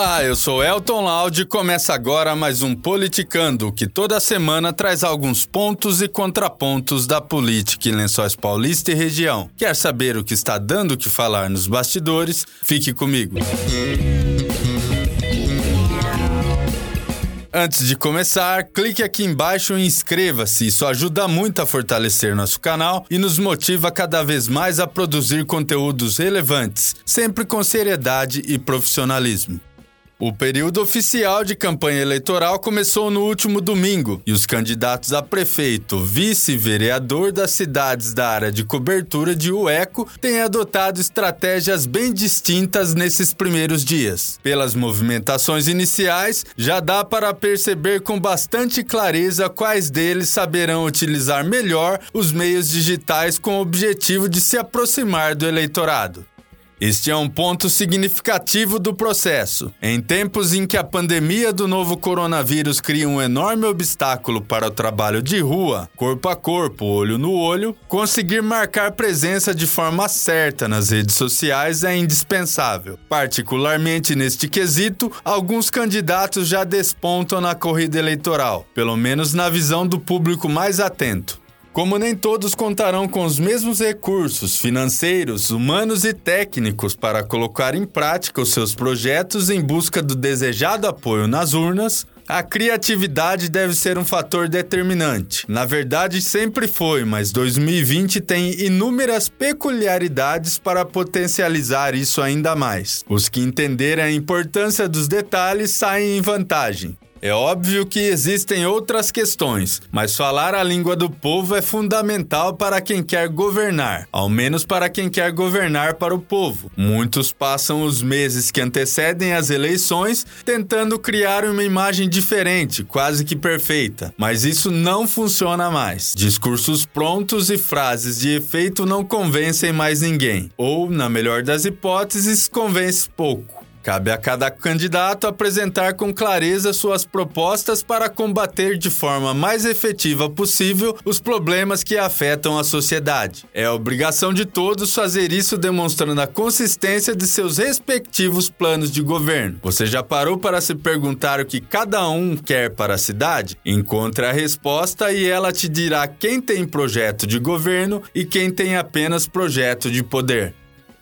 Olá, eu sou Elton Laude e começa agora mais um Politicando, que toda semana traz alguns pontos e contrapontos da política em Lençóis Paulista e região. Quer saber o que está dando o que falar nos bastidores? Fique comigo. Antes de começar, clique aqui embaixo e inscreva-se. Isso ajuda muito a fortalecer nosso canal e nos motiva cada vez mais a produzir conteúdos relevantes, sempre com seriedade e profissionalismo. O período oficial de campanha eleitoral começou no último domingo e os candidatos a prefeito, vice-vereador das cidades da área de cobertura de UECO têm adotado estratégias bem distintas nesses primeiros dias. Pelas movimentações iniciais, já dá para perceber com bastante clareza quais deles saberão utilizar melhor os meios digitais com o objetivo de se aproximar do eleitorado. Este é um ponto significativo do processo. Em tempos em que a pandemia do novo coronavírus cria um enorme obstáculo para o trabalho de rua, corpo a corpo, olho no olho, conseguir marcar presença de forma certa nas redes sociais é indispensável. Particularmente neste quesito, alguns candidatos já despontam na corrida eleitoral, pelo menos na visão do público mais atento. Como nem todos contarão com os mesmos recursos financeiros, humanos e técnicos para colocar em prática os seus projetos em busca do desejado apoio nas urnas, a criatividade deve ser um fator determinante. Na verdade, sempre foi, mas 2020 tem inúmeras peculiaridades para potencializar isso ainda mais. Os que entenderem a importância dos detalhes saem em vantagem. É óbvio que existem outras questões, mas falar a língua do povo é fundamental para quem quer governar, ao menos para quem quer governar para o povo. Muitos passam os meses que antecedem as eleições tentando criar uma imagem diferente, quase que perfeita, mas isso não funciona mais. Discursos prontos e frases de efeito não convencem mais ninguém, ou, na melhor das hipóteses, convence pouco. Cabe a cada candidato apresentar com clareza suas propostas para combater de forma mais efetiva possível os problemas que afetam a sociedade. É obrigação de todos fazer isso demonstrando a consistência de seus respectivos planos de governo. Você já parou para se perguntar o que cada um quer para a cidade? Encontre a resposta e ela te dirá quem tem projeto de governo e quem tem apenas projeto de poder.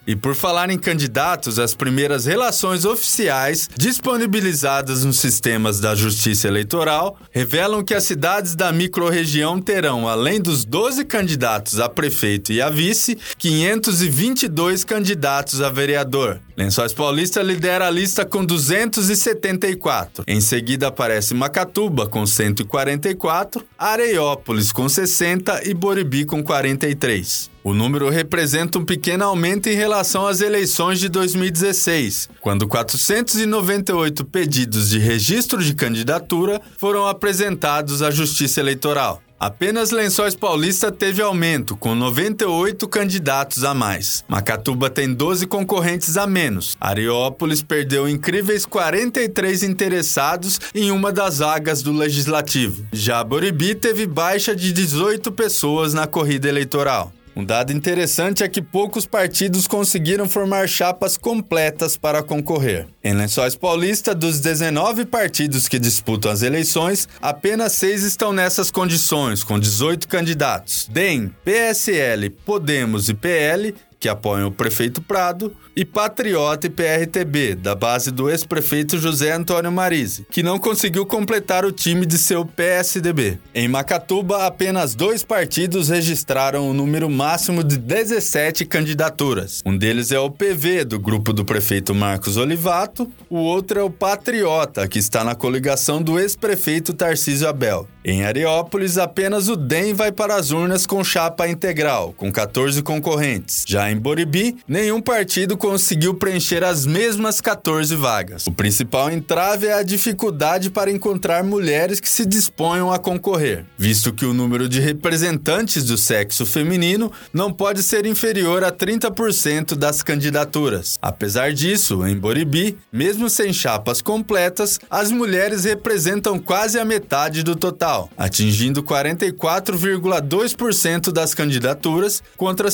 E por falar em candidatos, as primeiras relações oficiais disponibilizadas nos sistemas da Justiça Eleitoral revelam que as cidades da microrregião terão, além dos 12 candidatos a prefeito e a vice, 522 candidatos a vereador. Lençóis Paulista lidera a lista com 274. Em seguida aparece Macatuba com 144, Areiópolis com 60 e Boribi com 43. O número representa um pequeno aumento em relação às eleições de 2016, quando 498 pedidos de registro de candidatura foram apresentados à Justiça Eleitoral. Apenas Lençóis Paulista teve aumento, com 98 candidatos a mais. Macatuba tem 12 concorrentes a menos. Ariópolis perdeu incríveis 43 interessados em uma das vagas do Legislativo. Já Boribi teve baixa de 18 pessoas na corrida eleitoral. Um dado interessante é que poucos partidos conseguiram formar chapas completas para concorrer. Em Lençóis Paulista, dos 19 partidos que disputam as eleições, apenas seis estão nessas condições, com 18 candidatos. DEM, PSL, Podemos e PL que apoiam o prefeito Prado, e Patriota e PRTB, da base do ex-prefeito José Antônio Marise, que não conseguiu completar o time de seu PSDB. Em Macatuba, apenas dois partidos registraram o número máximo de 17 candidaturas. Um deles é o PV, do grupo do prefeito Marcos Olivato, o outro é o Patriota, que está na coligação do ex-prefeito Tarcísio Abel. Em Areópolis, apenas o DEM vai para as urnas com chapa integral, com 14 concorrentes. Já Em Boribi, nenhum partido conseguiu preencher as mesmas 14 vagas. O principal entrave é a dificuldade para encontrar mulheres que se disponham a concorrer, visto que o número de representantes do sexo feminino não pode ser inferior a 30% das candidaturas. Apesar disso, em Boribi, mesmo sem chapas completas, as mulheres representam quase a metade do total, atingindo 44,2% das candidaturas contra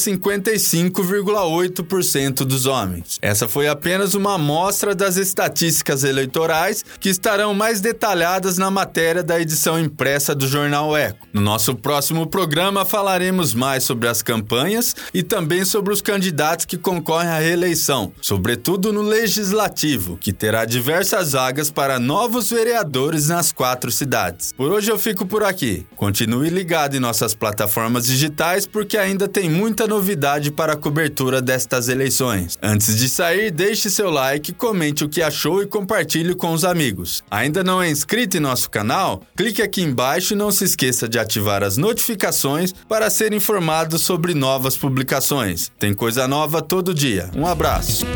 55,8% dos homens. Essa foi apenas uma amostra das estatísticas eleitorais que estarão mais detalhadas na matéria da edição impressa do jornal Eco. No nosso próximo programa falaremos mais sobre as campanhas e também sobre os candidatos que concorrem à reeleição, sobretudo no legislativo, que terá diversas vagas para novos vereadores nas quatro cidades. Por hoje eu fico por aqui. Continue ligado em nossas plataformas digitais porque ainda tem muita novidade para a cobertura destas eleições. Antes de sair, deixe seu like, comente o que achou e compartilhe com os amigos. Ainda não é inscrito em nosso canal? Clique aqui embaixo e não se esqueça de ativar as notificações para ser informado sobre novas publicações. Tem coisa nova todo dia. Um abraço.